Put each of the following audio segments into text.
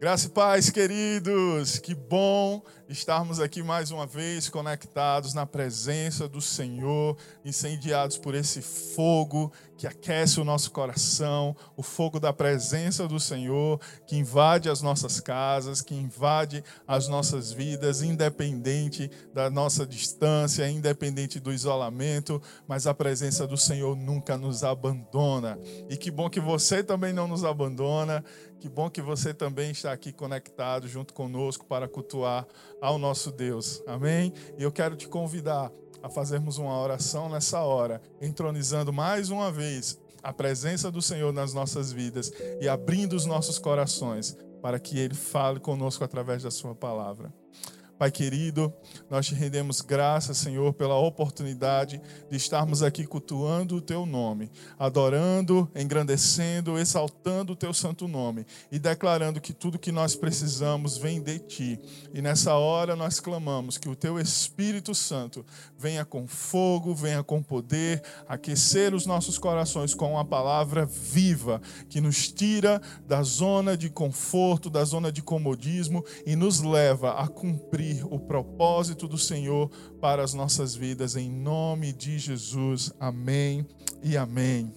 Graça e paz, queridos. Que bom estarmos aqui mais uma vez conectados na presença do Senhor, incendiados por esse fogo que aquece o nosso coração, o fogo da presença do Senhor, que invade as nossas casas, que invade as nossas vidas, independente da nossa distância, independente do isolamento, mas a presença do Senhor nunca nos abandona. E que bom que você também não nos abandona. Que bom que você também está aqui conectado junto conosco para cultuar ao nosso Deus. Amém? E eu quero te convidar a fazermos uma oração nessa hora, entronizando mais uma vez a presença do Senhor nas nossas vidas e abrindo os nossos corações para que Ele fale conosco através da Sua palavra. Pai querido, nós te rendemos graças, Senhor, pela oportunidade de estarmos aqui cultuando o teu nome, adorando, engrandecendo, exaltando o teu santo nome e declarando que tudo que nós precisamos vem de ti. E nessa hora nós clamamos que o teu Espírito Santo venha com fogo, venha com poder, aquecer os nossos corações com uma palavra viva que nos tira da zona de conforto, da zona de comodismo e nos leva a cumprir cumprir o propósito do Senhor para as nossas vidas, em nome de Jesus. Amém e amém.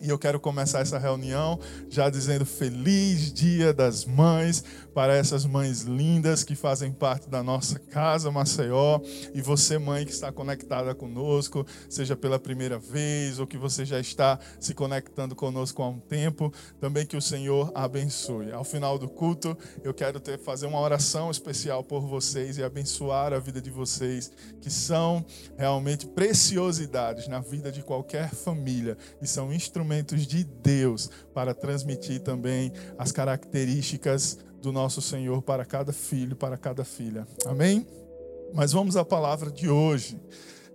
E eu quero começar essa reunião já dizendo feliz Dia das Mães para essas mães lindas que fazem parte da nossa casa Maceió e você mãe que está conectada conosco, seja pela primeira vez ou que você já está se conectando conosco há um tempo, também que o Senhor abençoe. Ao final do culto, eu quero ter fazer uma oração especial por vocês e abençoar a vida de vocês, que são realmente preciosidades na vida de qualquer família e são instrumentos de Deus para transmitir também as características do nosso Senhor para cada filho, para cada filha. Amém? Mas vamos à palavra de hoje.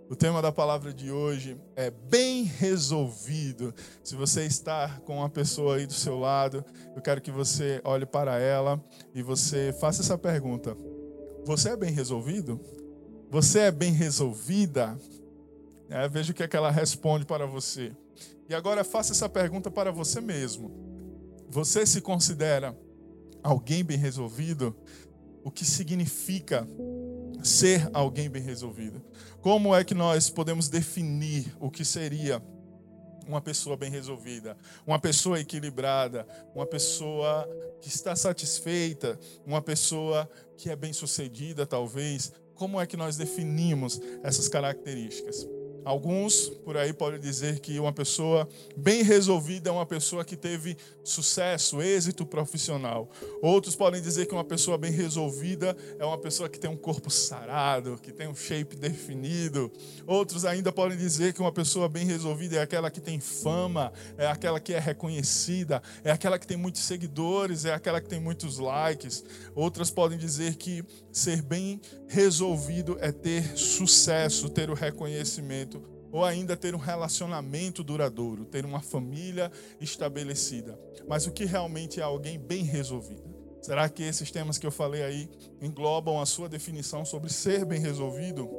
O tema da palavra de hoje é bem resolvido. Se você está com uma pessoa aí do seu lado, eu quero que você olhe para ela e você faça essa pergunta: Você é bem resolvido? Você é bem resolvida? É, veja o que, é que ela responde para você. E agora faça essa pergunta para você mesmo. Você se considera alguém bem resolvido? O que significa ser alguém bem resolvido? Como é que nós podemos definir o que seria uma pessoa bem resolvida, uma pessoa equilibrada, uma pessoa que está satisfeita, uma pessoa que é bem-sucedida, talvez? Como é que nós definimos essas características? Alguns por aí podem dizer que uma pessoa bem resolvida é uma pessoa que teve sucesso, êxito profissional. Outros podem dizer que uma pessoa bem resolvida é uma pessoa que tem um corpo sarado, que tem um shape definido. Outros ainda podem dizer que uma pessoa bem resolvida é aquela que tem fama, é aquela que é reconhecida, é aquela que tem muitos seguidores, é aquela que tem muitos likes. Outras podem dizer que ser bem resolvido é ter sucesso, ter o reconhecimento ou ainda ter um relacionamento duradouro, ter uma família estabelecida. Mas o que realmente é alguém bem resolvido? Será que esses temas que eu falei aí englobam a sua definição sobre ser bem resolvido?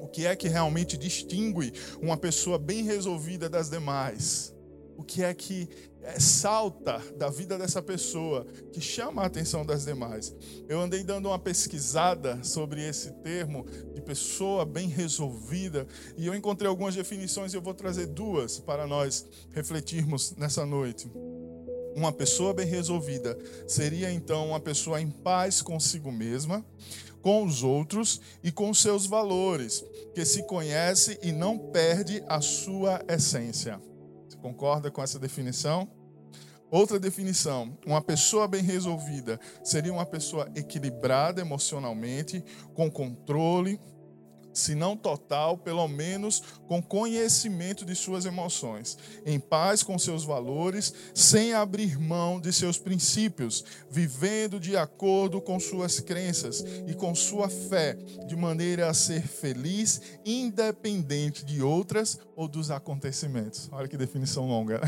O que é que realmente distingue uma pessoa bem resolvida das demais? O que é que é, salta da vida dessa pessoa, que chama a atenção das demais. Eu andei dando uma pesquisada sobre esse termo de pessoa bem resolvida e eu encontrei algumas definições e eu vou trazer duas para nós refletirmos nessa noite. Uma pessoa bem resolvida seria então uma pessoa em paz consigo mesma, com os outros e com seus valores, que se conhece e não perde a sua essência. Concorda com essa definição? Outra definição: uma pessoa bem resolvida seria uma pessoa equilibrada emocionalmente, com controle, se não total, pelo menos com conhecimento de suas emoções, em paz com seus valores, sem abrir mão de seus princípios, vivendo de acordo com suas crenças e com sua fé, de maneira a ser feliz, independente de outras ou dos acontecimentos. Olha que definição longa.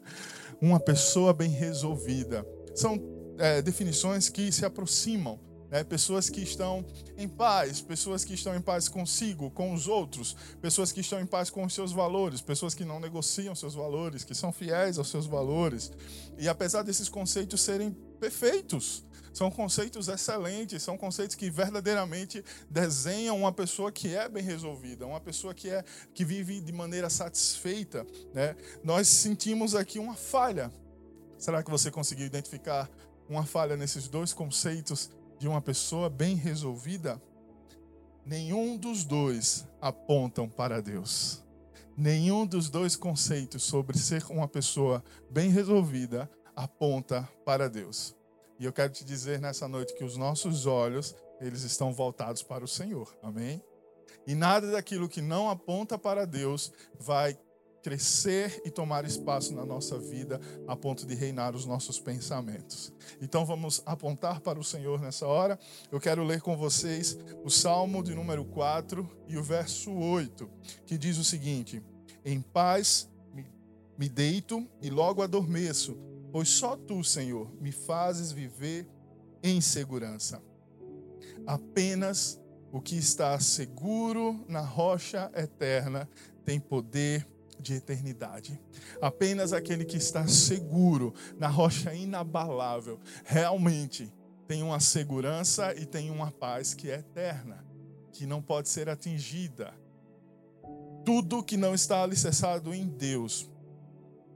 Uma pessoa bem resolvida. São é, definições que se aproximam né? pessoas que estão em paz, pessoas que estão em paz consigo, com os outros, pessoas que estão em paz com os seus valores, pessoas que não negociam seus valores, que são fiéis aos seus valores. E apesar desses conceitos serem perfeitos, são conceitos excelentes, são conceitos que verdadeiramente desenham uma pessoa que é bem resolvida, uma pessoa que é que vive de maneira satisfeita, né? Nós sentimos aqui uma falha. Será que você conseguiu identificar uma falha nesses dois conceitos de uma pessoa bem resolvida? Nenhum dos dois apontam para Deus. Nenhum dos dois conceitos sobre ser uma pessoa bem resolvida aponta para Deus. E eu quero te dizer nessa noite que os nossos olhos, eles estão voltados para o Senhor. Amém? E nada daquilo que não aponta para Deus vai crescer e tomar espaço na nossa vida a ponto de reinar os nossos pensamentos. Então vamos apontar para o Senhor nessa hora. Eu quero ler com vocês o Salmo de número 4 e o verso 8, que diz o seguinte: Em paz me deito e logo adormeço pois só tu, Senhor, me fazes viver em segurança. Apenas o que está seguro na rocha eterna tem poder de eternidade. Apenas aquele que está seguro na rocha inabalável realmente tem uma segurança e tem uma paz que é eterna, que não pode ser atingida. Tudo que não está alicerçado em Deus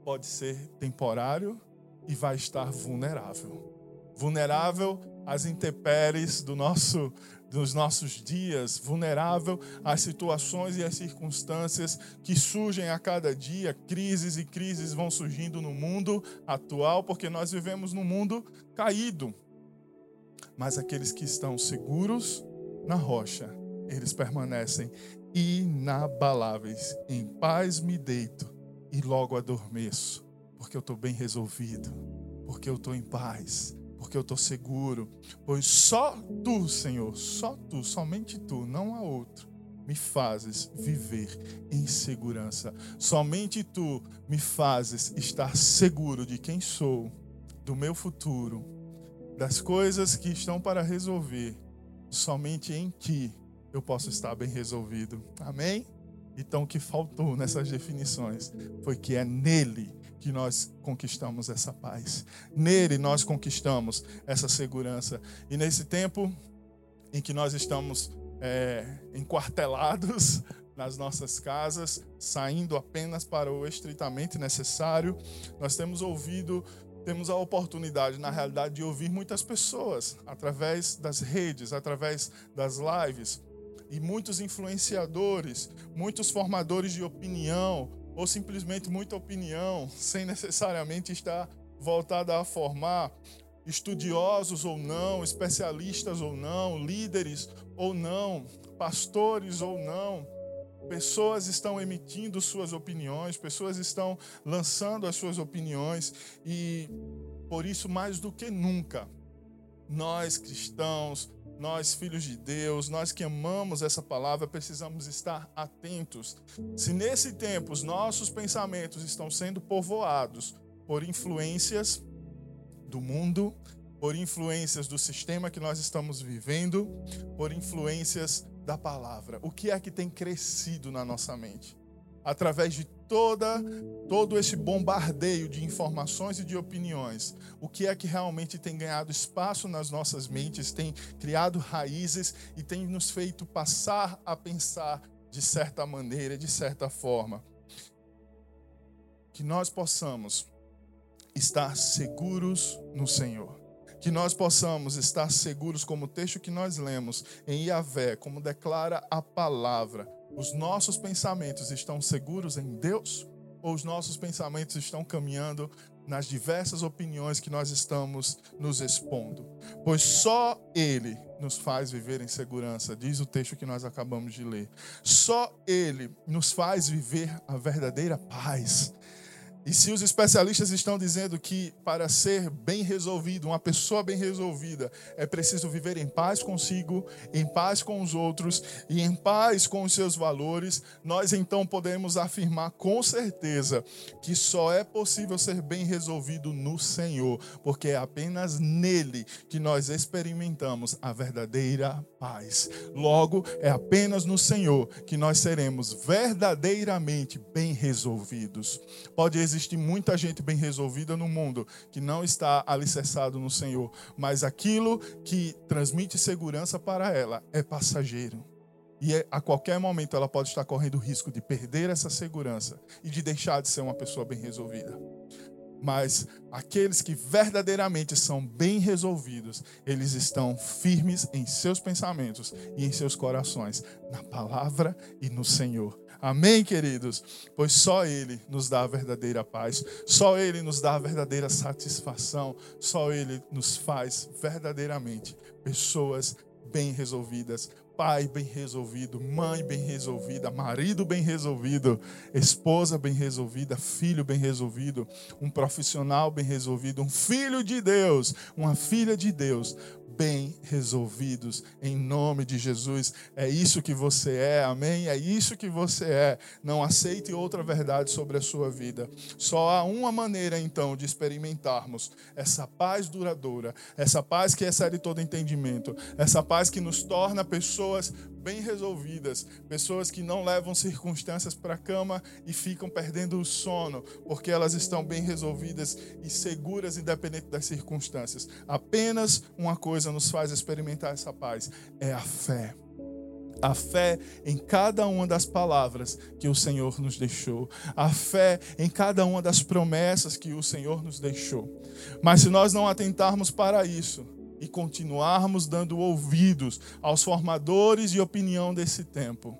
pode ser temporário e vai estar vulnerável. Vulnerável às intempéries do nosso, dos nossos dias, vulnerável às situações e às circunstâncias que surgem a cada dia, crises e crises vão surgindo no mundo atual, porque nós vivemos num mundo caído. Mas aqueles que estão seguros na rocha, eles permanecem inabaláveis. Em paz me deito e logo adormeço porque eu estou bem resolvido, porque eu estou em paz, porque eu estou seguro, pois só tu, Senhor, só tu, somente tu, não há outro, me fazes viver em segurança. Somente tu me fazes estar seguro de quem sou, do meu futuro, das coisas que estão para resolver. Somente em ti eu posso estar bem resolvido. Amém? Então, o que faltou nessas definições foi que é nele que nós conquistamos essa paz. Nele nós conquistamos essa segurança. E nesse tempo em que nós estamos é, enquartelados nas nossas casas, saindo apenas para o estritamente necessário, nós temos ouvido, temos a oportunidade, na realidade, de ouvir muitas pessoas através das redes, através das lives, e muitos influenciadores, muitos formadores de opinião, ou simplesmente muita opinião, sem necessariamente estar voltada a formar estudiosos ou não, especialistas ou não, líderes ou não, pastores ou não. Pessoas estão emitindo suas opiniões, pessoas estão lançando as suas opiniões e por isso mais do que nunca nós cristãos, nós, filhos de Deus, nós que amamos essa palavra, precisamos estar atentos. Se nesse tempo os nossos pensamentos estão sendo povoados por influências do mundo, por influências do sistema que nós estamos vivendo, por influências da palavra, o que é que tem crescido na nossa mente? através de toda todo esse bombardeio de informações e de opiniões, o que é que realmente tem ganhado espaço nas nossas mentes, tem criado raízes e tem nos feito passar a pensar de certa maneira, de certa forma. Que nós possamos estar seguros no Senhor. Que nós possamos estar seguros, como o texto que nós lemos em Iavé, como declara a palavra, os nossos pensamentos estão seguros em Deus? Ou os nossos pensamentos estão caminhando nas diversas opiniões que nós estamos nos expondo? Pois só Ele nos faz viver em segurança, diz o texto que nós acabamos de ler. Só Ele nos faz viver a verdadeira paz. E se os especialistas estão dizendo que para ser bem resolvido, uma pessoa bem resolvida, é preciso viver em paz consigo, em paz com os outros e em paz com os seus valores, nós então podemos afirmar com certeza que só é possível ser bem resolvido no Senhor, porque é apenas nele que nós experimentamos a verdadeira paz. Logo, é apenas no Senhor que nós seremos verdadeiramente bem resolvidos. Pode existir existe muita gente bem resolvida no mundo que não está alicerçado no Senhor, mas aquilo que transmite segurança para ela é passageiro. E é, a qualquer momento ela pode estar correndo o risco de perder essa segurança e de deixar de ser uma pessoa bem resolvida. Mas aqueles que verdadeiramente são bem resolvidos, eles estão firmes em seus pensamentos e em seus corações, na palavra e no Senhor. Amém, queridos? Pois só Ele nos dá a verdadeira paz, só Ele nos dá a verdadeira satisfação, só Ele nos faz verdadeiramente pessoas bem resolvidas, pai bem resolvido, mãe bem resolvida, marido bem resolvido, esposa bem resolvida, filho bem resolvido, um profissional bem resolvido, um filho de Deus, uma filha de Deus, bem resolvidos em nome de Jesus. É isso que você é, amém? É isso que você é. Não aceite outra verdade sobre a sua vida. Só há uma maneira então de experimentarmos essa paz duradoura, essa paz que excede todo entendimento, essa paz que nos torna pessoas bem resolvidas, pessoas que não levam circunstâncias para a cama e ficam perdendo o sono, porque elas estão bem resolvidas e seguras, independente das circunstâncias. Apenas uma coisa nos faz experimentar essa paz: é a fé a fé em cada uma das palavras que o Senhor nos deixou, a fé em cada uma das promessas que o Senhor nos deixou. Mas se nós não atentarmos para isso, e continuarmos dando ouvidos aos formadores de opinião desse tempo.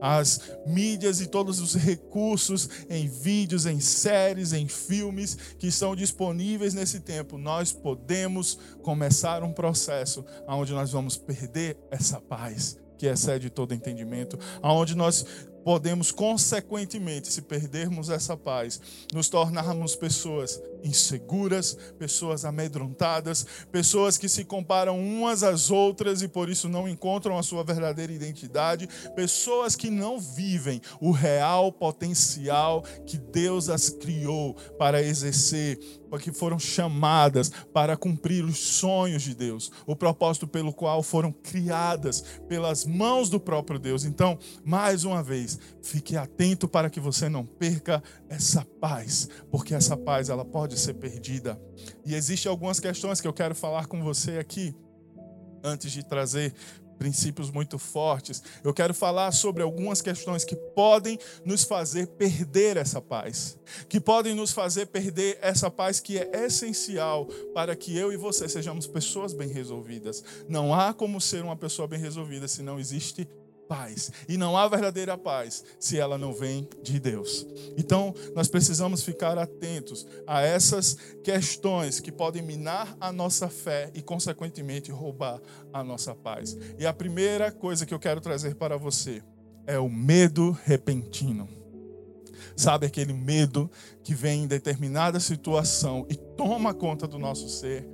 As mídias e todos os recursos em vídeos, em séries, em filmes que estão disponíveis nesse tempo, nós podemos começar um processo onde nós vamos perder essa paz que excede todo entendimento, aonde nós podemos, consequentemente, se perdermos essa paz, nos tornarmos pessoas inseguras, pessoas amedrontadas, pessoas que se comparam umas às outras e por isso não encontram a sua verdadeira identidade, pessoas que não vivem o real potencial que Deus as criou para exercer, que foram chamadas para cumprir os sonhos de Deus, o propósito pelo qual foram criadas pelas mãos do próprio Deus. Então, mais uma vez, fique atento para que você não perca essa paz, porque essa paz ela pode pode ser perdida. E existem algumas questões que eu quero falar com você aqui, antes de trazer princípios muito fortes. Eu quero falar sobre algumas questões que podem nos fazer perder essa paz, que podem nos fazer perder essa paz que é essencial para que eu e você sejamos pessoas bem resolvidas. Não há como ser uma pessoa bem resolvida se não existe paz. E não há verdadeira paz se ela não vem de Deus. Então, nós precisamos ficar atentos a essas questões que podem minar a nossa fé e, consequentemente, roubar a nossa paz. E a primeira coisa que eu quero trazer para você é o medo repentino. Sabe aquele medo que vem em determinada situação e toma conta do nosso ser?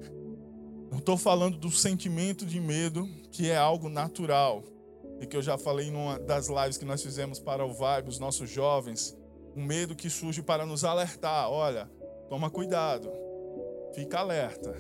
Não estou falando do sentimento de medo, que é algo natural e que eu já falei numa das lives que nós fizemos para o Vibe, os nossos jovens, um medo que surge para nos alertar: olha, toma cuidado, fica alerta.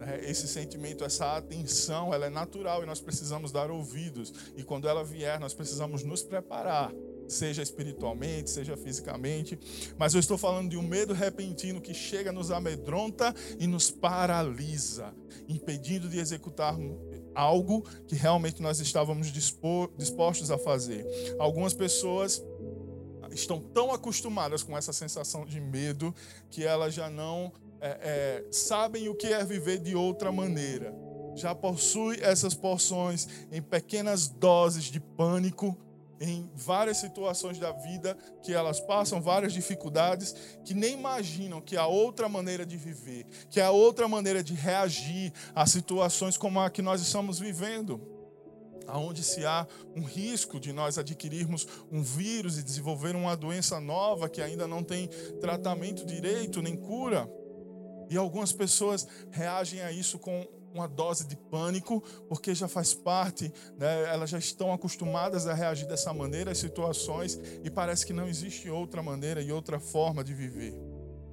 É, esse sentimento, essa atenção, ela é natural e nós precisamos dar ouvidos. E quando ela vier, nós precisamos nos preparar, seja espiritualmente, seja fisicamente. Mas eu estou falando de um medo repentino que chega, nos amedronta e nos paralisa, impedindo de executar algo que realmente nós estávamos dispostos a fazer. Algumas pessoas estão tão acostumadas com essa sensação de medo que elas já não é, é, sabem o que é viver de outra maneira. Já possui essas porções em pequenas doses de pânico em várias situações da vida que elas passam várias dificuldades que nem imaginam que há outra maneira de viver, que há outra maneira de reagir a situações como a que nós estamos vivendo, aonde se há um risco de nós adquirirmos um vírus e desenvolver uma doença nova que ainda não tem tratamento direito nem cura. E algumas pessoas reagem a isso com uma dose de pânico, porque já faz parte, né, elas já estão acostumadas a reagir dessa maneira às situações e parece que não existe outra maneira e outra forma de viver.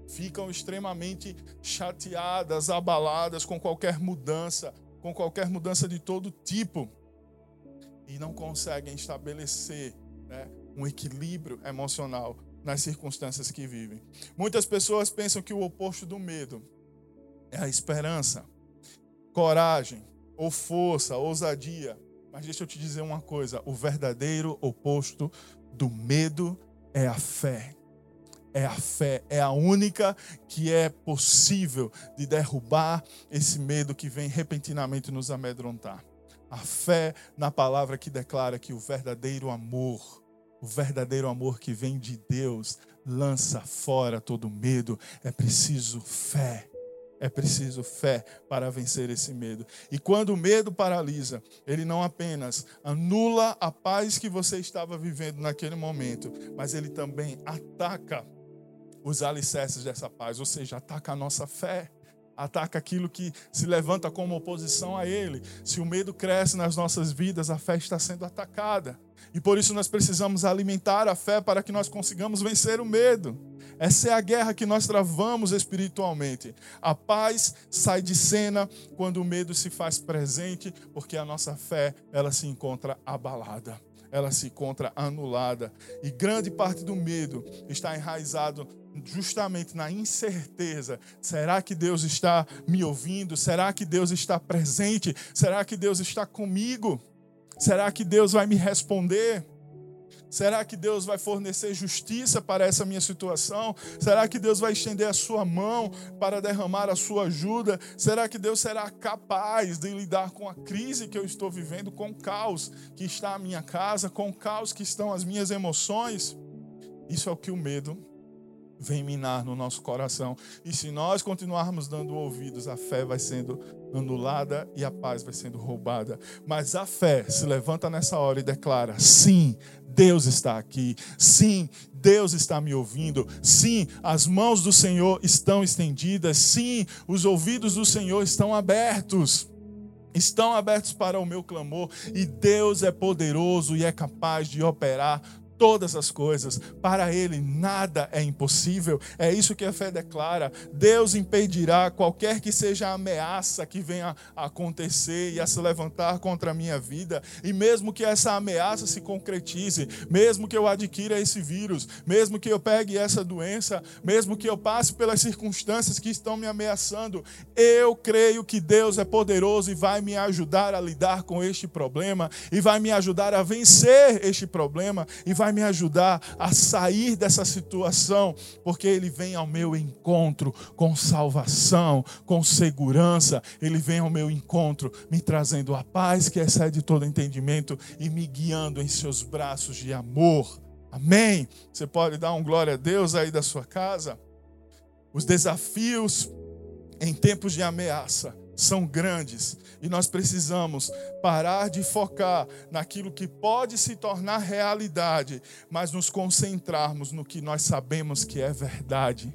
Ficam extremamente chateadas, abaladas com qualquer mudança, com qualquer mudança de todo tipo e não conseguem estabelecer né, um equilíbrio emocional nas circunstâncias que vivem. Muitas pessoas pensam que o oposto do medo é a esperança, coragem, ou força, ousadia. Mas deixa eu te dizer uma coisa: o verdadeiro oposto do medo é a fé. É a fé, é a única que é possível de derrubar esse medo que vem repentinamente nos amedrontar. A fé na palavra que declara que o verdadeiro amor, o verdadeiro amor que vem de Deus, lança fora todo medo. É preciso fé. É preciso fé para vencer esse medo. E quando o medo paralisa, ele não apenas anula a paz que você estava vivendo naquele momento, mas ele também ataca os alicerces dessa paz, ou seja, ataca a nossa fé ataca aquilo que se levanta como oposição a Ele. Se o medo cresce nas nossas vidas, a fé está sendo atacada. E por isso nós precisamos alimentar a fé para que nós consigamos vencer o medo. Essa é a guerra que nós travamos espiritualmente. A paz sai de cena quando o medo se faz presente, porque a nossa fé ela se encontra abalada ela se encontra anulada. E grande parte do medo está enraizado justamente na incerteza: será que Deus está me ouvindo? Será que Deus está presente? Será que Deus está comigo? Será que Deus vai me responder? Será que Deus vai fornecer justiça para essa minha situação? Será que Deus vai estender a sua mão para derramar a sua ajuda? Será que Deus será capaz de lidar com a crise que eu estou vivendo, com o caos que está a minha casa, com o caos que estão as minhas emoções? Isso é o que o medo vem minar no nosso coração. E se nós continuarmos dando ouvidos, a fé vai sendo anulada e a paz vai sendo roubada. Mas a fé se levanta nessa hora e declara: sim, Deus está aqui. Sim, Deus está me ouvindo. Sim, as mãos do Senhor estão estendidas. Sim, os ouvidos do Senhor estão abertos estão abertos para o meu clamor, e Deus é poderoso e é capaz de operar todas as coisas. Para Ele nada é impossível. É isso que a fé declara. Deus impedirá qualquer que seja a ameaça que venha a acontecer e a se levantar contra a minha vida. E mesmo que essa ameaça se concretize, mesmo que eu adquira esse vírus, mesmo que eu pegue essa doença, mesmo que eu passe pelas circunstâncias que estão me ameaçando, eu creio que Deus é poderoso e vai me ajudar a lidar com este problema e vai me ajudar a vencer este problema e vai me ajudar a sair dessa situação, porque Ele vem ao meu encontro com salvação, com segurança. Ele vem ao meu encontro, me trazendo a paz que excede todo entendimento e me guiando em seus braços de amor. Amém? Você pode dar um glória a Deus aí da sua casa? Os desafios em tempos de ameaça são grandes e nós precisamos parar de focar naquilo que pode se tornar realidade, mas nos concentrarmos no que nós sabemos que é verdade.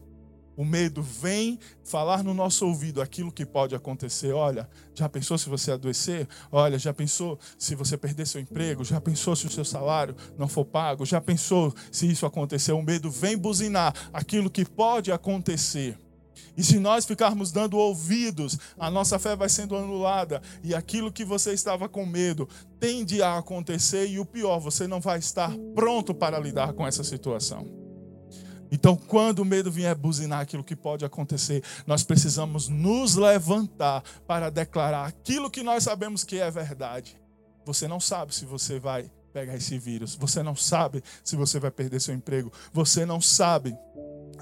O medo vem falar no nosso ouvido aquilo que pode acontecer. Olha, já pensou se você adoecer? Olha, já pensou se você perder seu emprego? Já pensou se o seu salário não for pago? Já pensou se isso acontecer? O medo vem buzinar aquilo que pode acontecer. E se nós ficarmos dando ouvidos, a nossa fé vai sendo anulada. E aquilo que você estava com medo tende a acontecer. E o pior, você não vai estar pronto para lidar com essa situação. Então, quando o medo vier buzinar aquilo que pode acontecer, nós precisamos nos levantar para declarar aquilo que nós sabemos que é verdade. Você não sabe se você vai pegar esse vírus, você não sabe se você vai perder seu emprego, você não sabe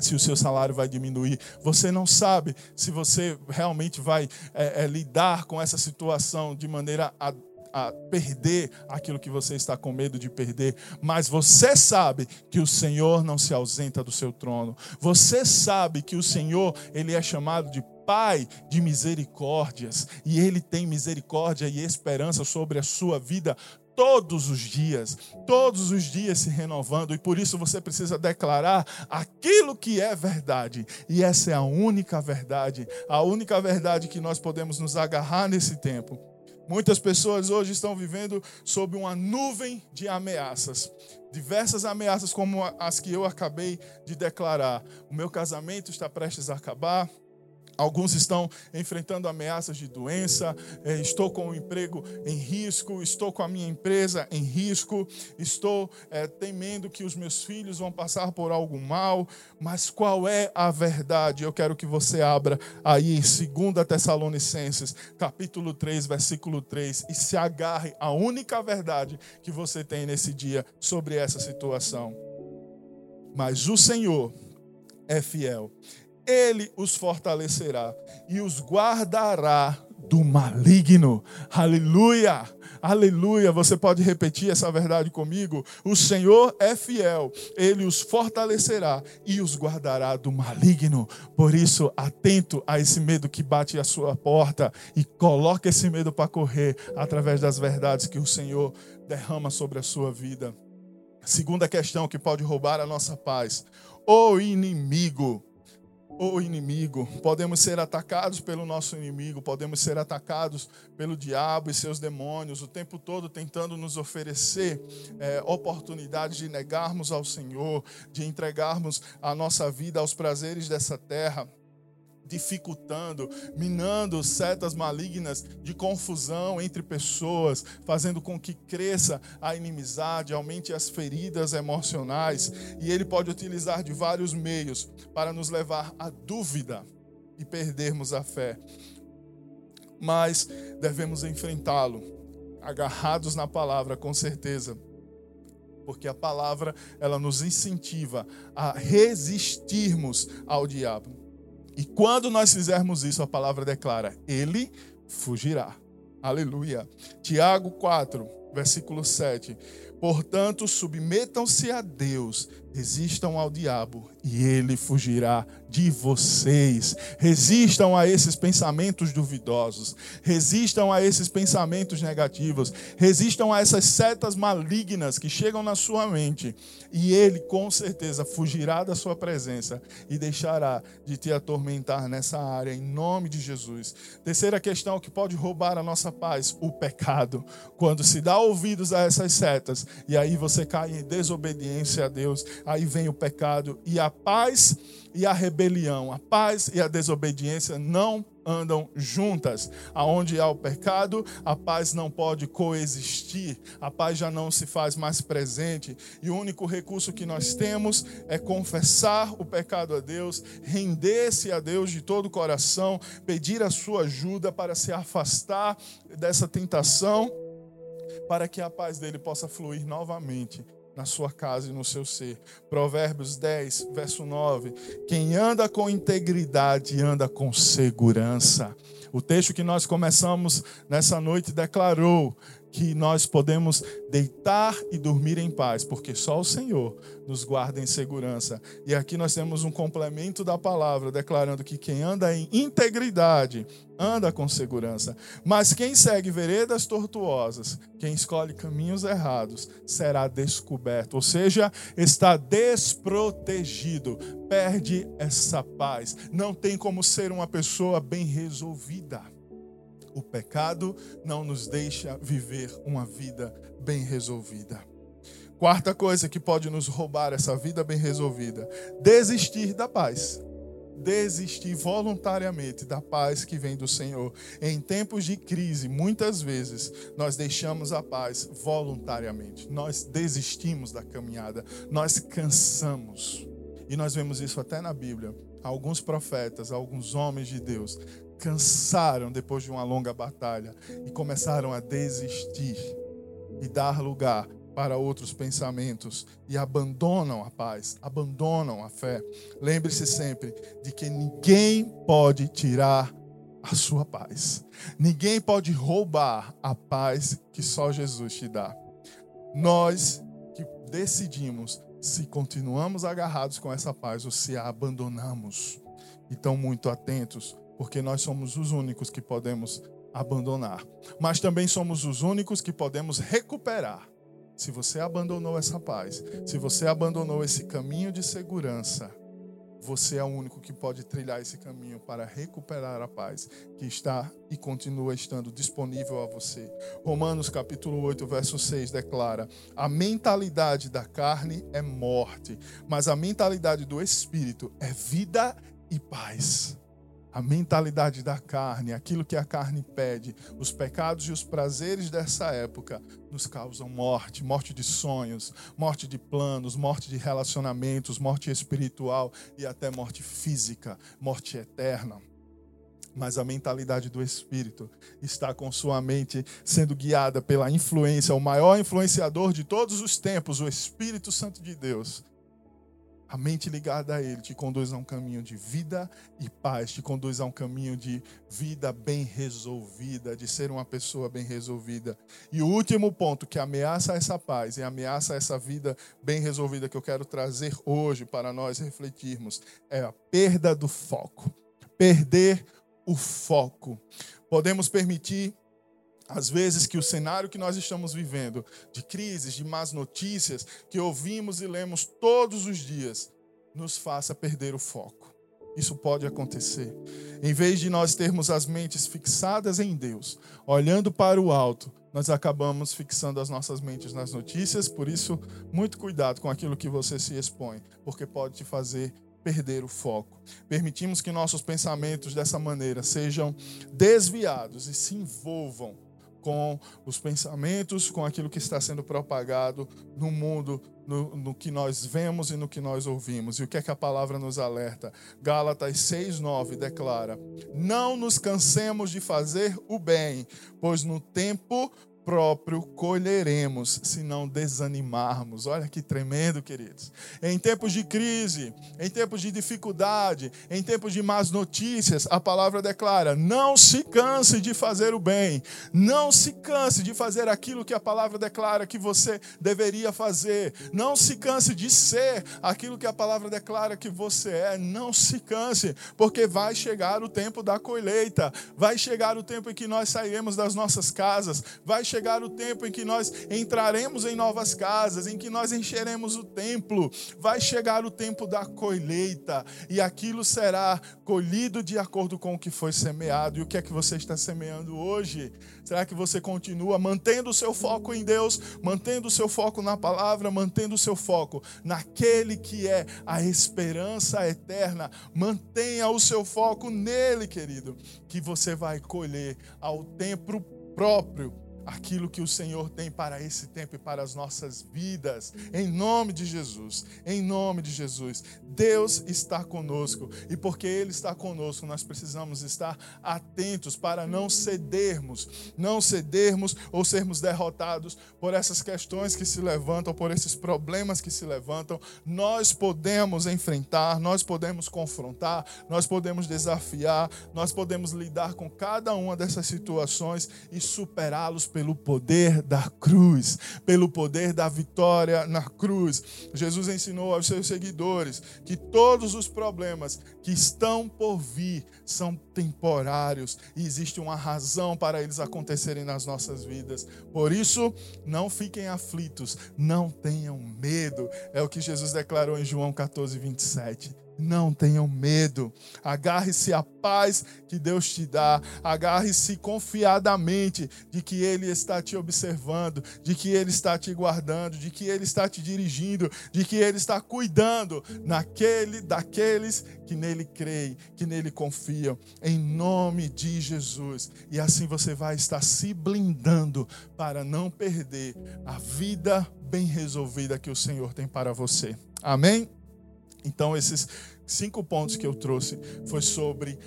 se o seu salário vai diminuir. Você não sabe se você realmente vai é, é, lidar com essa situação de maneira a, a perder aquilo que você está com medo de perder, mas você sabe que o Senhor não se ausenta do seu trono. Você sabe que o Senhor, ele é chamado de Pai de misericórdias, e Ele tem misericórdia e esperança sobre a sua vida todos os dias, todos os dias se renovando, e por isso você precisa declarar aquilo que é verdade, e essa é a única verdade, a única verdade que nós podemos nos agarrar nesse tempo. Muitas pessoas hoje estão vivendo sob uma nuvem de ameaças, diversas ameaças como as que eu acabei de declarar. O meu casamento está prestes a acabar, Alguns estão enfrentando ameaças de doença, é, estou com o emprego em risco, estou com a minha empresa em risco, estou é, temendo que os meus filhos vão passar por algo mal, mas qual é a verdade? Eu quero que você abra aí em 2 Tessalonicenses, capítulo 3, versículo 3, e se agarre à única verdade que você tem nesse dia sobre essa situação. Mas o Senhor é fiel ele os fortalecerá e os guardará do maligno. Aleluia! Aleluia! Você pode repetir essa verdade comigo? O Senhor é fiel, ele os fortalecerá e os guardará do maligno. Por isso, atento a esse medo que bate à sua porta e coloque esse medo para correr através das verdades que o Senhor derrama sobre a sua vida. Segunda questão que pode roubar a nossa paz: o inimigo o inimigo, podemos ser atacados pelo nosso inimigo, podemos ser atacados pelo diabo e seus demônios, o tempo todo tentando nos oferecer é, oportunidades de negarmos ao Senhor, de entregarmos a nossa vida aos prazeres dessa terra dificultando, minando setas malignas de confusão entre pessoas, fazendo com que cresça a inimizade, aumente as feridas emocionais, e ele pode utilizar de vários meios para nos levar à dúvida e perdermos a fé. Mas devemos enfrentá-lo, agarrados na palavra, com certeza porque a palavra ela nos incentiva a resistirmos ao diabo. E quando nós fizermos isso, a palavra declara: Ele fugirá. Aleluia. Tiago 4, versículo 7. Portanto, submetam-se a Deus, resistam ao diabo e ele fugirá de vocês. Resistam a esses pensamentos duvidosos, resistam a esses pensamentos negativos, resistam a essas setas malignas que chegam na sua mente e ele com certeza fugirá da sua presença e deixará de te atormentar nessa área em nome de Jesus. Terceira questão que pode roubar a nossa paz, o pecado. Quando se dá ouvidos a essas setas e aí você cai em desobediência a Deus, aí vem o pecado e a paz e a rebelião, a paz e a desobediência não andam juntas. Aonde há o pecado, a paz não pode coexistir, a paz já não se faz mais presente, e o único recurso que nós temos é confessar o pecado a Deus, render-se a Deus de todo o coração, pedir a sua ajuda para se afastar dessa tentação, para que a paz dele possa fluir novamente na sua casa e no seu ser. Provérbios 10, verso 9. Quem anda com integridade anda com segurança. O texto que nós começamos nessa noite declarou que nós podemos deitar e dormir em paz, porque só o Senhor nos guarda em segurança. E aqui nós temos um complemento da palavra, declarando que quem anda em integridade anda com segurança. Mas quem segue veredas tortuosas, quem escolhe caminhos errados, será descoberto, ou seja, está desprotegido, perde essa paz, não tem como ser uma pessoa bem resolvida o pecado não nos deixa viver uma vida bem resolvida. Quarta coisa que pode nos roubar essa vida bem resolvida: desistir da paz. Desistir voluntariamente da paz que vem do Senhor. Em tempos de crise, muitas vezes nós deixamos a paz voluntariamente. Nós desistimos da caminhada, nós cansamos. E nós vemos isso até na Bíblia. Alguns profetas, alguns homens de Deus cansaram depois de uma longa batalha e começaram a desistir e dar lugar para outros pensamentos e abandonam a paz, abandonam a fé. Lembre-se sempre de que ninguém pode tirar a sua paz. Ninguém pode roubar a paz que só Jesus te dá. Nós que decidimos se continuamos agarrados com essa paz ou se a abandonamos. Então, muito atentos porque nós somos os únicos que podemos abandonar, mas também somos os únicos que podemos recuperar. Se você abandonou essa paz, se você abandonou esse caminho de segurança, você é o único que pode trilhar esse caminho para recuperar a paz que está e continua estando disponível a você. Romanos capítulo 8, verso 6 declara: "A mentalidade da carne é morte, mas a mentalidade do espírito é vida e paz." A mentalidade da carne, aquilo que a carne pede, os pecados e os prazeres dessa época nos causam morte, morte de sonhos, morte de planos, morte de relacionamentos, morte espiritual e até morte física, morte eterna mas a mentalidade do Espírito está com sua mente sendo guiada pela influência, o maior influenciador de todos os tempos, o Espírito Santo de Deus. A mente ligada a Ele te conduz a um caminho de vida e paz, te conduz a um caminho de vida bem resolvida, de ser uma pessoa bem resolvida. E o último ponto que ameaça essa paz e ameaça essa vida bem resolvida que eu quero trazer hoje para nós refletirmos é a perda do foco. Perder o foco. Podemos permitir às vezes que o cenário que nós estamos vivendo, de crises, de más notícias, que ouvimos e lemos todos os dias, nos faça perder o foco. Isso pode acontecer. Em vez de nós termos as mentes fixadas em Deus, olhando para o alto, nós acabamos fixando as nossas mentes nas notícias. Por isso, muito cuidado com aquilo que você se expõe, porque pode te fazer perder o foco. Permitimos que nossos pensamentos dessa maneira sejam desviados e se envolvam com os pensamentos, com aquilo que está sendo propagado no mundo, no, no, que nós vemos e no que nós ouvimos. E o que é que a palavra nos alerta? Gálatas 6,9 declara: Não nos cansemos de fazer o bem, pois no tempo próprio colheremos se não desanimarmos. Olha que tremendo, queridos. Em tempos de crise, em tempos de dificuldade, em tempos de más notícias, a palavra declara: não se canse de fazer o bem, não se canse de fazer aquilo que a palavra declara que você deveria fazer, não se canse de ser aquilo que a palavra declara que você é, não se canse, porque vai chegar o tempo da colheita, vai chegar o tempo em que nós sairemos das nossas casas, vai chegar chegar o tempo em que nós entraremos em novas casas, em que nós encheremos o templo. Vai chegar o tempo da colheita e aquilo será colhido de acordo com o que foi semeado. E o que é que você está semeando hoje? Será que você continua mantendo o seu foco em Deus, mantendo o seu foco na palavra, mantendo o seu foco naquele que é a esperança eterna? Mantenha o seu foco nele, querido, que você vai colher ao tempo próprio aquilo que o Senhor tem para esse tempo e para as nossas vidas. Em nome de Jesus, em nome de Jesus. Deus está conosco e porque Ele está conosco, nós precisamos estar atentos para não cedermos, não cedermos ou sermos derrotados por essas questões que se levantam, por esses problemas que se levantam. Nós podemos enfrentar, nós podemos confrontar, nós podemos desafiar, nós podemos lidar com cada uma dessas situações e superá-los pelo poder da cruz, pelo poder da vitória na cruz. Jesus ensinou aos seus seguidores que todos os problemas que estão por vir são temporários e existe uma razão para eles acontecerem nas nossas vidas. Por isso, não fiquem aflitos, não tenham medo. É o que Jesus declarou em João 14, 27. Não tenham medo. Agarre-se à paz que Deus te dá. Agarre-se confiadamente de que Ele está te observando, de que Ele está te guardando, de que Ele está te dirigindo, de que Ele está cuidando naquele, daqueles que nele creem, que nele confiam. Em nome de Jesus. E assim você vai estar se blindando para não perder a vida bem resolvida que o Senhor tem para você. Amém? Então, esses cinco pontos que eu trouxe foi sobre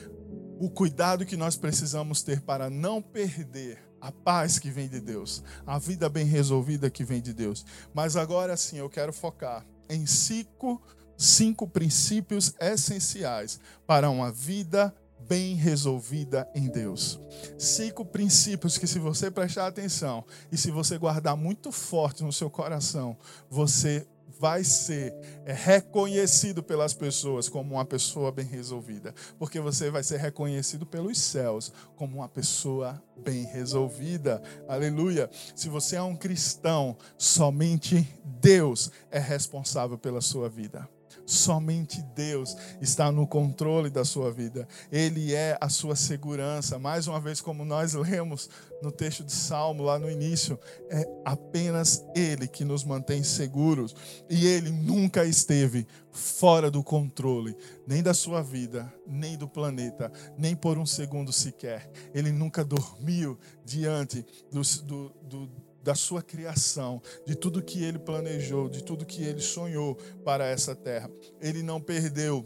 o cuidado que nós precisamos ter para não perder a paz que vem de Deus, a vida bem resolvida que vem de Deus. Mas agora sim, eu quero focar em cinco, cinco princípios essenciais para uma vida bem resolvida em Deus. Cinco princípios que, se você prestar atenção e se você guardar muito forte no seu coração, você vai ser é, reconhecido pelas pessoas como uma pessoa bem resolvida, porque você vai ser reconhecido pelos céus como uma pessoa bem resolvida. Aleluia. Se você é um cristão, somente Deus é responsável pela sua vida. Somente Deus está no controle da sua vida. Ele é a sua segurança. Mais uma vez, como nós lemos no texto de Salmo, lá no início, é apenas Ele que nos mantém seguros. E Ele nunca esteve fora do controle, nem da sua vida, nem do planeta, nem por um segundo sequer. Ele nunca dormiu diante do, do, do da sua criação, de tudo que ele planejou, de tudo que ele sonhou para essa terra. Ele não perdeu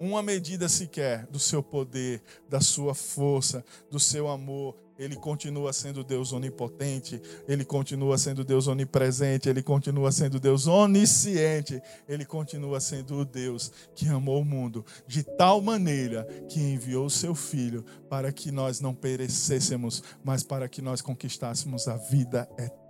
uma medida sequer do seu poder, da sua força, do seu amor, ele continua sendo Deus onipotente, ele continua sendo Deus onipresente, ele continua sendo Deus onisciente, ele continua sendo o Deus que amou o mundo de tal maneira que enviou o seu filho para que nós não perecêssemos, mas para que nós conquistássemos a vida eterna.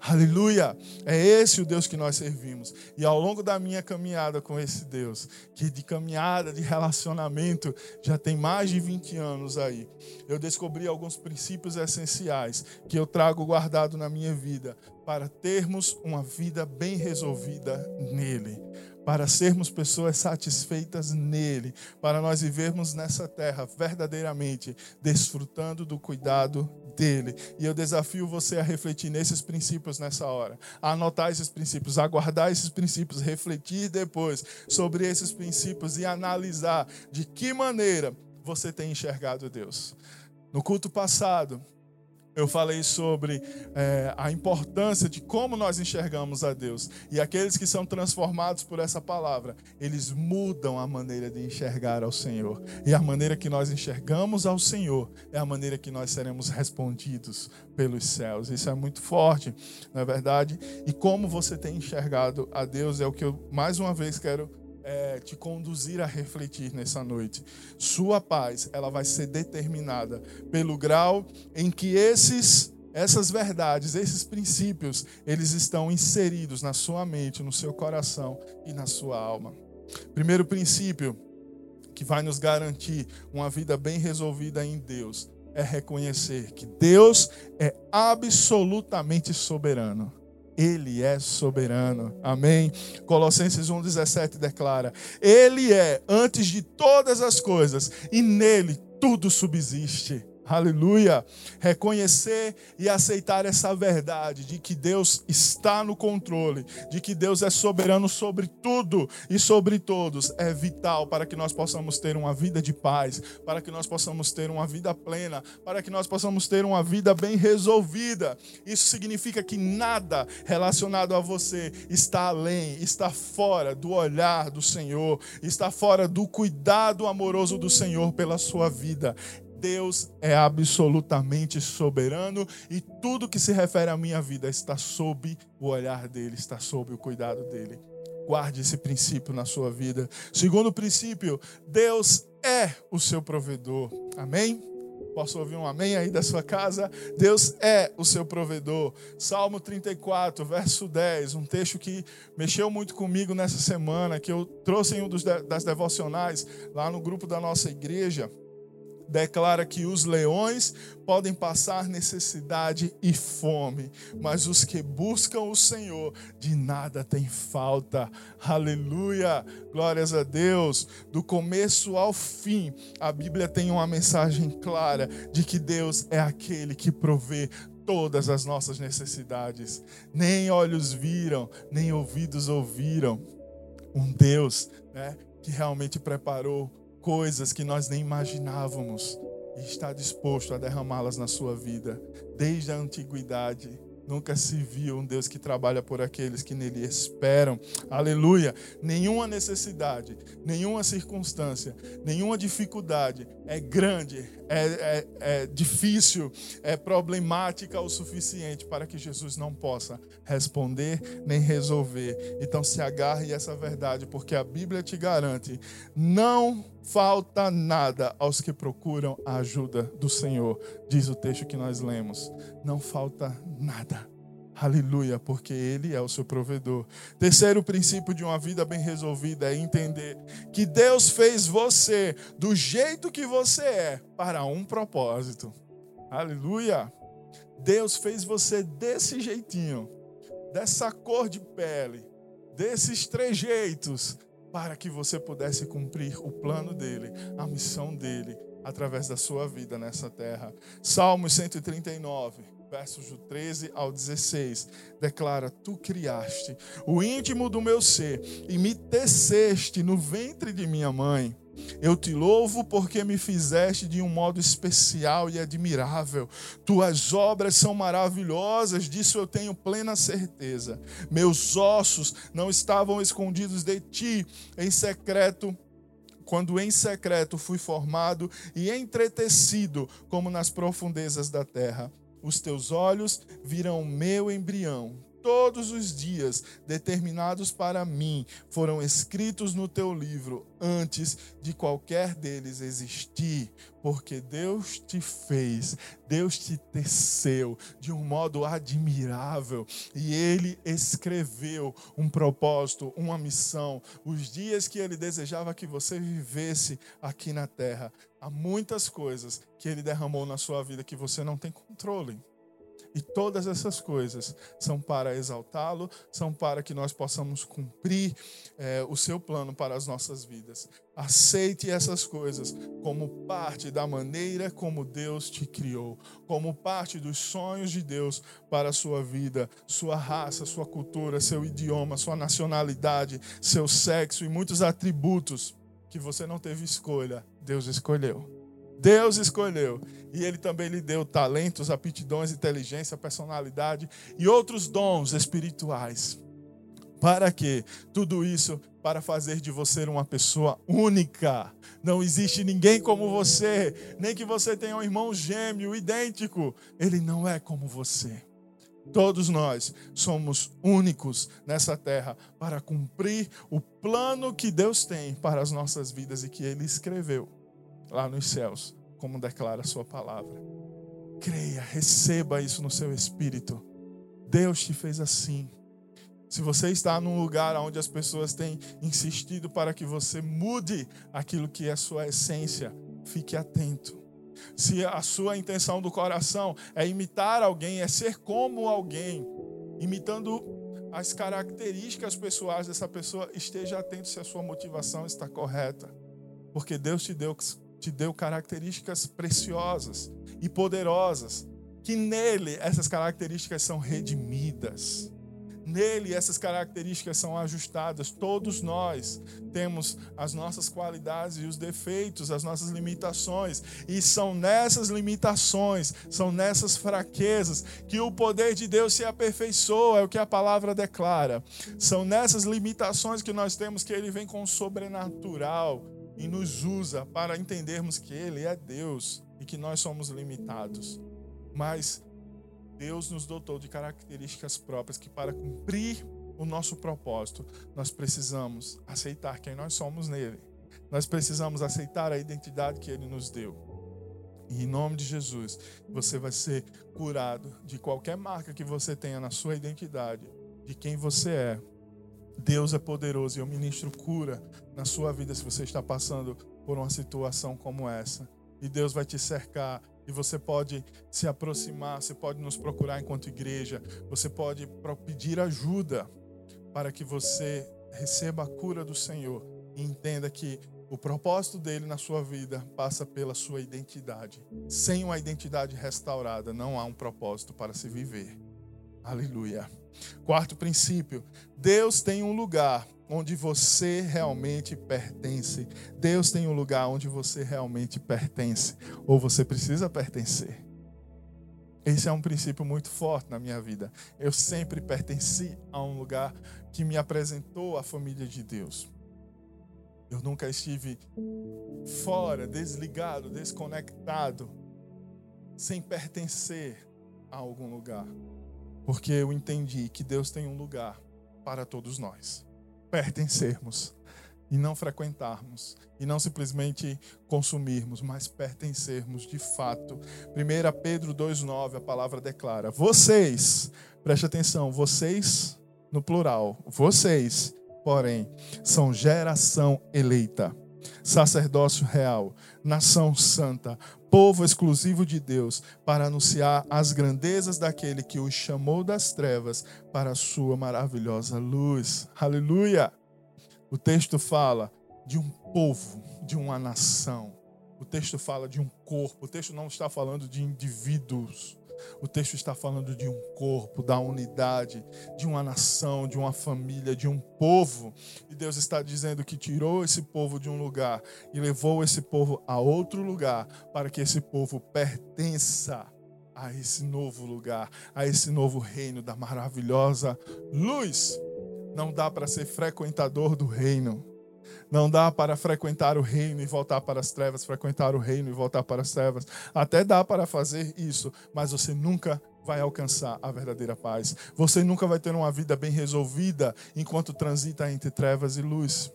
Aleluia! É esse o Deus que nós servimos. E ao longo da minha caminhada com esse Deus, que de caminhada, de relacionamento, já tem mais de 20 anos aí, eu descobri alguns princípios essenciais que eu trago guardado na minha vida para termos uma vida bem resolvida nele para sermos pessoas satisfeitas nele, para nós vivermos nessa terra verdadeiramente desfrutando do cuidado dele. E eu desafio você a refletir nesses princípios nessa hora, a anotar esses princípios, a guardar esses princípios, refletir depois sobre esses princípios e analisar de que maneira você tem enxergado Deus. No culto passado, eu falei sobre é, a importância de como nós enxergamos a Deus. E aqueles que são transformados por essa palavra, eles mudam a maneira de enxergar ao Senhor. E a maneira que nós enxergamos ao Senhor é a maneira que nós seremos respondidos pelos céus. Isso é muito forte, não é verdade? E como você tem enxergado a Deus é o que eu mais uma vez quero é, te conduzir a refletir nessa noite. Sua paz, ela vai ser determinada pelo grau em que esses essas verdades, esses princípios, eles estão inseridos na sua mente, no seu coração e na sua alma. Primeiro princípio que vai nos garantir uma vida bem resolvida em Deus é reconhecer que Deus é absolutamente soberano. Ele é soberano. Amém. Colossenses 1:17 declara: Ele é antes de todas as coisas e nele tudo subsiste. Aleluia. Reconhecer e aceitar essa verdade de que Deus está no controle, de que Deus é soberano sobre tudo e sobre todos, é vital para que nós possamos ter uma vida de paz, para que nós possamos ter uma vida plena, para que nós possamos ter uma vida bem resolvida. Isso significa que nada relacionado a você está além, está fora do olhar do Senhor, está fora do cuidado amoroso do Senhor pela sua vida. Deus é absolutamente soberano e tudo que se refere à minha vida está sob o olhar dele, está sob o cuidado dele. Guarde esse princípio na sua vida. Segundo princípio, Deus é o seu provedor. Amém? Posso ouvir um amém aí da sua casa? Deus é o seu provedor. Salmo 34, verso 10, um texto que mexeu muito comigo nessa semana, que eu trouxe em um dos das devocionais lá no grupo da nossa igreja declara que os leões podem passar necessidade e fome, mas os que buscam o Senhor de nada tem falta. Aleluia! Glórias a Deus. Do começo ao fim, a Bíblia tem uma mensagem clara de que Deus é aquele que provê todas as nossas necessidades. Nem olhos viram, nem ouvidos ouviram. Um Deus né, que realmente preparou coisas que nós nem imaginávamos e está disposto a derramá-las na sua vida. Desde a antiguidade, nunca se viu um Deus que trabalha por aqueles que nele esperam. Aleluia! Nenhuma necessidade, nenhuma circunstância, nenhuma dificuldade é grande, é, é, é, difícil, é problemática o suficiente para que Jesus não possa responder nem resolver. Então se agarre a essa verdade, porque a Bíblia te garante: não falta nada aos que procuram a ajuda do Senhor, diz o texto que nós lemos. Não falta nada. Aleluia, porque Ele é o seu provedor. Terceiro princípio de uma vida bem resolvida é entender que Deus fez você do jeito que você é para um propósito. Aleluia. Deus fez você desse jeitinho, dessa cor de pele, desses trejeitos para que você pudesse cumprir o plano dele, a missão dele através da sua vida nessa terra. Salmos 139, versos do 13 ao 16, declara: Tu criaste o íntimo do meu ser e me teceste no ventre de minha mãe. Eu te louvo porque me fizeste de um modo especial e admirável. Tuas obras são maravilhosas, disso eu tenho plena certeza. Meus ossos não estavam escondidos de ti em secreto quando em secreto fui formado e entretecido como nas profundezas da terra. Os teus olhos viram meu embrião todos os dias determinados para mim foram escritos no teu livro antes de qualquer deles existir, porque Deus te fez, Deus te teceu de um modo admirável e ele escreveu um propósito, uma missão, os dias que ele desejava que você vivesse aqui na terra. Há muitas coisas que ele derramou na sua vida que você não tem controle. E todas essas coisas são para exaltá-lo, são para que nós possamos cumprir é, o seu plano para as nossas vidas. Aceite essas coisas como parte da maneira como Deus te criou, como parte dos sonhos de Deus para a sua vida, sua raça, sua cultura, seu idioma, sua nacionalidade, seu sexo e muitos atributos que você não teve escolha, Deus escolheu. Deus escolheu. E Ele também lhe deu talentos, aptidões, inteligência, personalidade e outros dons espirituais. Para quê? Tudo isso para fazer de você uma pessoa única. Não existe ninguém como você, nem que você tenha um irmão gêmeo idêntico. Ele não é como você. Todos nós somos únicos nessa terra para cumprir o plano que Deus tem para as nossas vidas e que Ele escreveu lá nos céus, como declara a sua palavra. Creia, receba isso no seu espírito. Deus te fez assim. Se você está num lugar onde as pessoas têm insistido para que você mude aquilo que é sua essência, fique atento. Se a sua intenção do coração é imitar alguém, é ser como alguém, imitando as características pessoais dessa pessoa, esteja atento se a sua motivação está correta. Porque Deus te deu te deu características preciosas e poderosas, que nele essas características são redimidas. Nele essas características são ajustadas. Todos nós temos as nossas qualidades e os defeitos, as nossas limitações, e são nessas limitações, são nessas fraquezas que o poder de Deus se aperfeiçoa, é o que a palavra declara. São nessas limitações que nós temos que ele vem com o sobrenatural e nos usa para entendermos que Ele é Deus e que nós somos limitados. Mas Deus nos dotou de características próprias que, para cumprir o nosso propósito, nós precisamos aceitar quem nós somos nele. Nós precisamos aceitar a identidade que Ele nos deu. E em nome de Jesus, você vai ser curado de qualquer marca que você tenha na sua identidade, de quem você é. Deus é poderoso e eu ministro cura na sua vida se você está passando por uma situação como essa. E Deus vai te cercar e você pode se aproximar, você pode nos procurar enquanto igreja, você pode pedir ajuda para que você receba a cura do Senhor e entenda que o propósito dele na sua vida passa pela sua identidade. Sem uma identidade restaurada, não há um propósito para se viver. Aleluia. Quarto princípio: Deus tem um lugar onde você realmente pertence. Deus tem um lugar onde você realmente pertence. Ou você precisa pertencer. Esse é um princípio muito forte na minha vida. Eu sempre pertenci a um lugar que me apresentou a família de Deus. Eu nunca estive fora, desligado, desconectado, sem pertencer a algum lugar porque eu entendi que Deus tem um lugar para todos nós pertencermos e não frequentarmos e não simplesmente consumirmos, mas pertencermos de fato. 1 Pedro 2,9, a palavra declara: Vocês, preste atenção, vocês, no plural, vocês, porém, são geração eleita, sacerdócio real, nação santa, povo exclusivo de Deus, para anunciar as grandezas daquele que os chamou das trevas para a sua maravilhosa luz. Aleluia! O texto fala de um povo, de uma nação. O texto fala de um corpo. O texto não está falando de indivíduos. O texto está falando de um corpo, da unidade, de uma nação, de uma família, de um povo. E Deus está dizendo que tirou esse povo de um lugar e levou esse povo a outro lugar para que esse povo pertença a esse novo lugar, a esse novo reino da maravilhosa luz. Não dá para ser frequentador do reino não dá para frequentar o reino e voltar para as trevas, frequentar o reino e voltar para as trevas. Até dá para fazer isso, mas você nunca vai alcançar a verdadeira paz. Você nunca vai ter uma vida bem resolvida enquanto transita entre trevas e luz.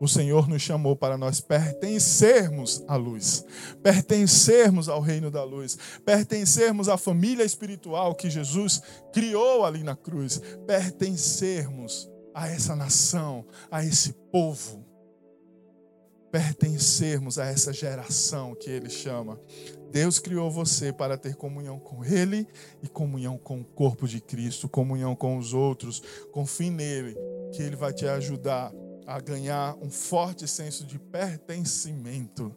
O Senhor nos chamou para nós pertencermos à luz, pertencermos ao reino da luz, pertencermos à família espiritual que Jesus criou ali na cruz, pertencermos a essa nação, a esse povo, pertencermos a essa geração que ele chama. Deus criou você para ter comunhão com Ele e comunhão com o corpo de Cristo, comunhão com os outros. Confie nele, que Ele vai te ajudar a ganhar um forte senso de pertencimento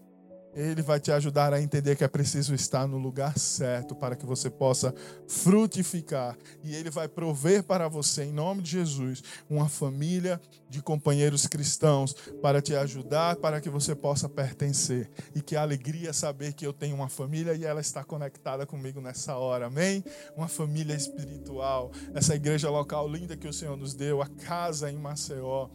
ele vai te ajudar a entender que é preciso estar no lugar certo para que você possa frutificar. E Ele vai prover para você, em nome de Jesus, uma família de companheiros cristãos para te ajudar, para que você possa pertencer. E que alegria saber que eu tenho uma família e ela está conectada comigo nessa hora, amém? Uma família espiritual, essa igreja local linda que o Senhor nos deu, a casa em Maceió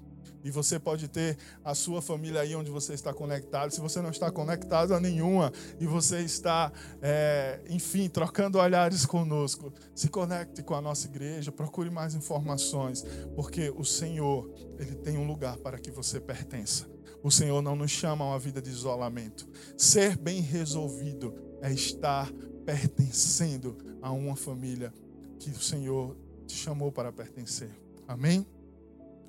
e você pode ter a sua família aí onde você está conectado. Se você não está conectado a nenhuma e você está, é, enfim, trocando olhares conosco, se conecte com a nossa igreja, procure mais informações, porque o Senhor, Ele tem um lugar para que você pertença. O Senhor não nos chama a uma vida de isolamento. Ser bem resolvido é estar pertencendo a uma família que o Senhor te chamou para pertencer. Amém?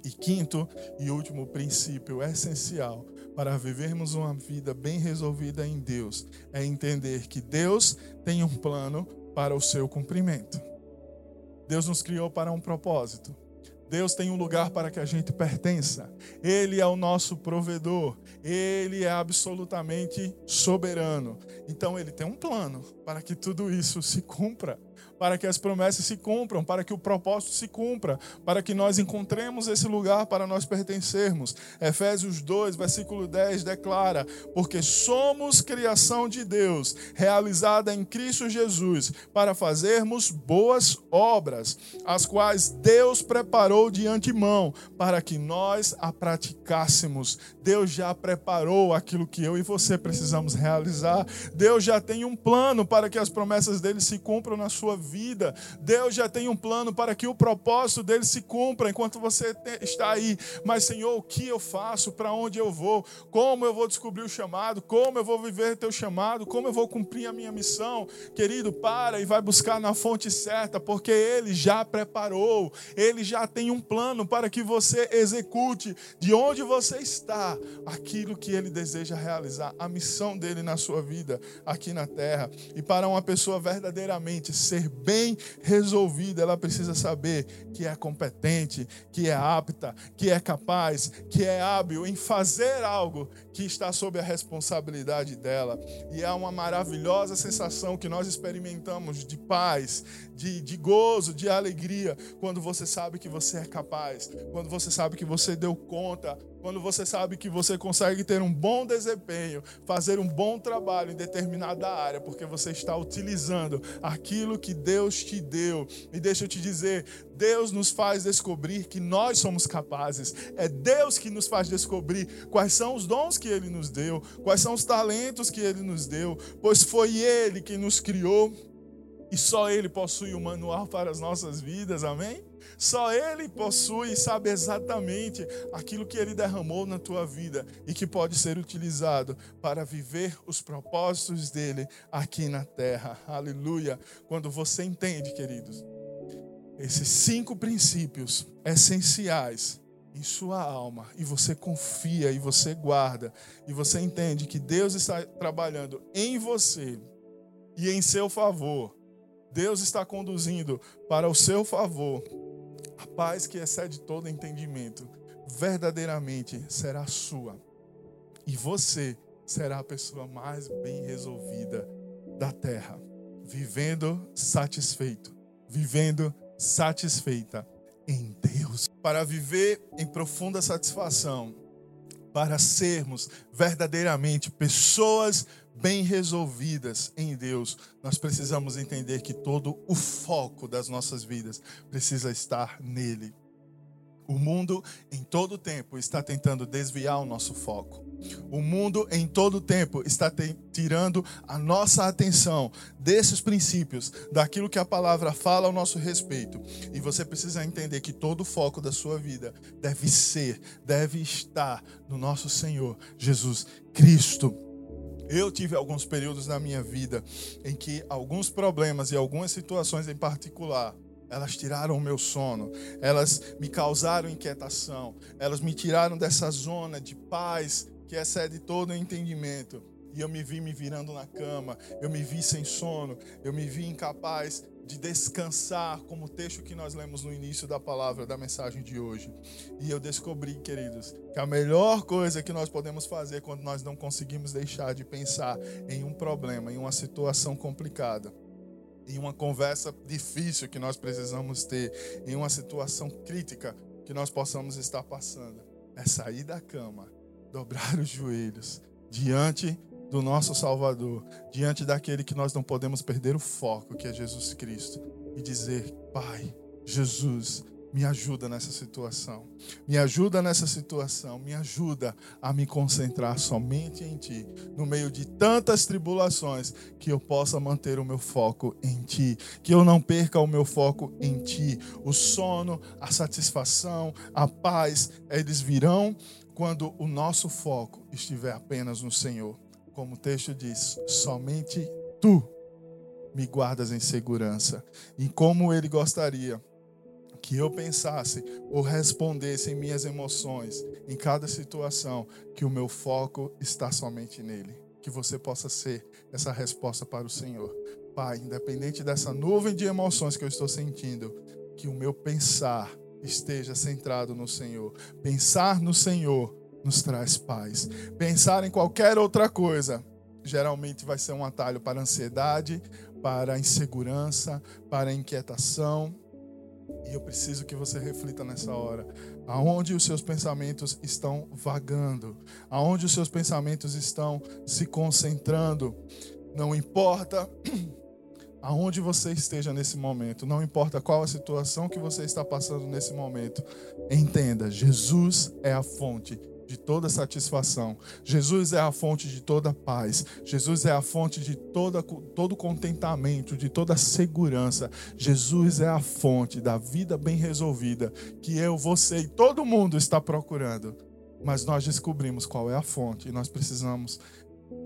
E quinto e último princípio essencial para vivermos uma vida bem resolvida em Deus é entender que Deus tem um plano para o seu cumprimento. Deus nos criou para um propósito. Deus tem um lugar para que a gente pertença. Ele é o nosso provedor. Ele é absolutamente soberano. Então, ele tem um plano para que tudo isso se cumpra para que as promessas se cumpram, para que o propósito se cumpra, para que nós encontremos esse lugar para nós pertencermos. Efésios 2, versículo 10 declara: Porque somos criação de Deus, realizada em Cristo Jesus, para fazermos boas obras, as quais Deus preparou de antemão, para que nós a praticássemos. Deus já preparou aquilo que eu e você precisamos realizar. Deus já tem um plano para que as promessas dele se cumpram na sua vida vida. Deus já tem um plano para que o propósito dele se cumpra enquanto você está aí. Mas, Senhor, o que eu faço? Para onde eu vou? Como eu vou descobrir o chamado? Como eu vou viver teu chamado? Como eu vou cumprir a minha missão? Querido, para e vai buscar na fonte certa, porque ele já preparou, ele já tem um plano para que você execute de onde você está aquilo que ele deseja realizar, a missão dele na sua vida aqui na terra. E para uma pessoa verdadeiramente ser bem resolvida, ela precisa saber que é competente, que é apta, que é capaz, que é hábil em fazer algo que está sob a responsabilidade dela. E é uma maravilhosa sensação que nós experimentamos de paz, de, de gozo, de alegria, quando você sabe que você é capaz, quando você sabe que você deu conta quando você sabe que você consegue ter um bom desempenho, fazer um bom trabalho em determinada área, porque você está utilizando aquilo que Deus te deu. E deixa eu te dizer, Deus nos faz descobrir que nós somos capazes. É Deus que nos faz descobrir quais são os dons que Ele nos deu, quais são os talentos que Ele nos deu, pois foi Ele que nos criou e só Ele possui o manual para as nossas vidas, amém? Só Ele possui e sabe exatamente aquilo que Ele derramou na tua vida e que pode ser utilizado para viver os propósitos dele aqui na terra. Aleluia. Quando você entende, queridos, esses cinco princípios essenciais em sua alma e você confia e você guarda e você entende que Deus está trabalhando em você e em seu favor, Deus está conduzindo para o seu favor, a paz que excede todo entendimento verdadeiramente será sua. E você será a pessoa mais bem resolvida da terra, vivendo satisfeito, vivendo satisfeita em Deus. Para viver em profunda satisfação, para sermos verdadeiramente pessoas bem resolvidas em Deus, nós precisamos entender que todo o foco das nossas vidas precisa estar nele. O mundo em todo tempo está tentando desviar o nosso foco. O mundo em todo tempo está tirando a nossa atenção desses princípios, daquilo que a palavra fala ao nosso respeito. E você precisa entender que todo o foco da sua vida deve ser, deve estar no nosso Senhor Jesus Cristo. Eu tive alguns períodos na minha vida em que alguns problemas e algumas situações em particular elas tiraram o meu sono, elas me causaram inquietação, elas me tiraram dessa zona de paz que excede todo o entendimento. E eu me vi me virando na cama, eu me vi sem sono, eu me vi incapaz de descansar, como o texto que nós lemos no início da palavra, da mensagem de hoje. E eu descobri, queridos, que a melhor coisa que nós podemos fazer quando nós não conseguimos deixar de pensar em um problema, em uma situação complicada, em uma conversa difícil que nós precisamos ter, em uma situação crítica que nós possamos estar passando, é sair da cama, dobrar os joelhos diante do nosso Salvador, diante daquele que nós não podemos perder o foco, que é Jesus Cristo, e dizer: Pai, Jesus, me ajuda nessa situação. Me ajuda nessa situação. Me ajuda a me concentrar somente em Ti. No meio de tantas tribulações, que eu possa manter o meu foco em Ti. Que eu não perca o meu foco em Ti. O sono, a satisfação, a paz, eles virão quando o nosso foco estiver apenas no Senhor. Como o texto diz, somente Tu me guardas em segurança. E como Ele gostaria que eu pensasse ou respondesse em minhas emoções, em cada situação, que o meu foco está somente nele. Que você possa ser essa resposta para o Senhor. Pai, independente dessa nuvem de emoções que eu estou sentindo, que o meu pensar esteja centrado no Senhor. Pensar no Senhor nos traz paz. Pensar em qualquer outra coisa geralmente vai ser um atalho para ansiedade, para insegurança, para inquietação e eu preciso que você reflita nessa hora. Aonde os seus pensamentos estão vagando? Aonde os seus pensamentos estão se concentrando? Não importa aonde você esteja nesse momento, não importa qual a situação que você está passando nesse momento, entenda: Jesus é a fonte de toda satisfação. Jesus é a fonte de toda paz. Jesus é a fonte de toda, todo contentamento, de toda segurança. Jesus é a fonte da vida bem resolvida que eu, você e todo mundo está procurando. Mas nós descobrimos qual é a fonte e nós precisamos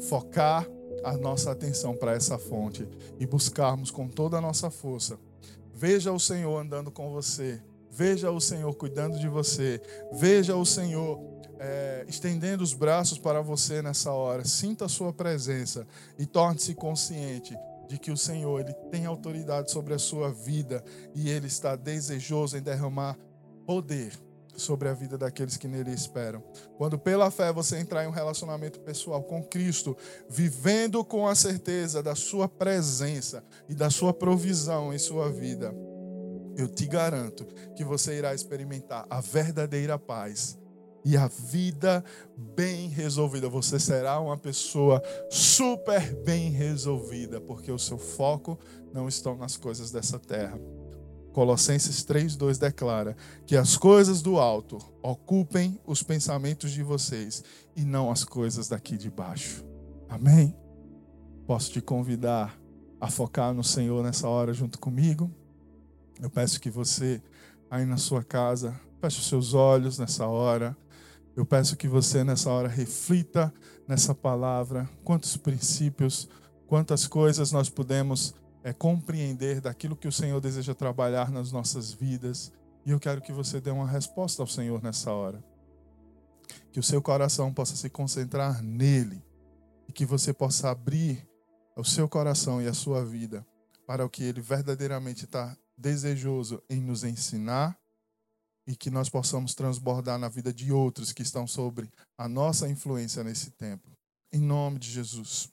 focar a nossa atenção para essa fonte e buscarmos com toda a nossa força. Veja o Senhor andando com você. Veja o Senhor cuidando de você. Veja o Senhor é, estendendo os braços para você nessa hora. Sinta a sua presença e torne-se consciente de que o Senhor ele tem autoridade sobre a sua vida e ele está desejoso em derramar poder sobre a vida daqueles que nele esperam. Quando pela fé você entrar em um relacionamento pessoal com Cristo, vivendo com a certeza da sua presença e da sua provisão em sua vida, eu te garanto que você irá experimentar a verdadeira paz e a vida bem resolvida. Você será uma pessoa super bem resolvida, porque o seu foco não está nas coisas dessa terra. Colossenses 3:2 declara que as coisas do alto ocupem os pensamentos de vocês e não as coisas daqui de baixo. Amém. Posso te convidar a focar no Senhor nessa hora junto comigo? Eu peço que você aí na sua casa feche os seus olhos nessa hora. Eu peço que você nessa hora reflita nessa palavra, quantos princípios, quantas coisas nós podemos é, compreender daquilo que o Senhor deseja trabalhar nas nossas vidas. E eu quero que você dê uma resposta ao Senhor nessa hora. Que o seu coração possa se concentrar nele. E que você possa abrir o seu coração e a sua vida para o que ele verdadeiramente está desejoso em nos ensinar e que nós possamos transbordar na vida de outros que estão sobre a nossa influência nesse tempo. Em nome de Jesus.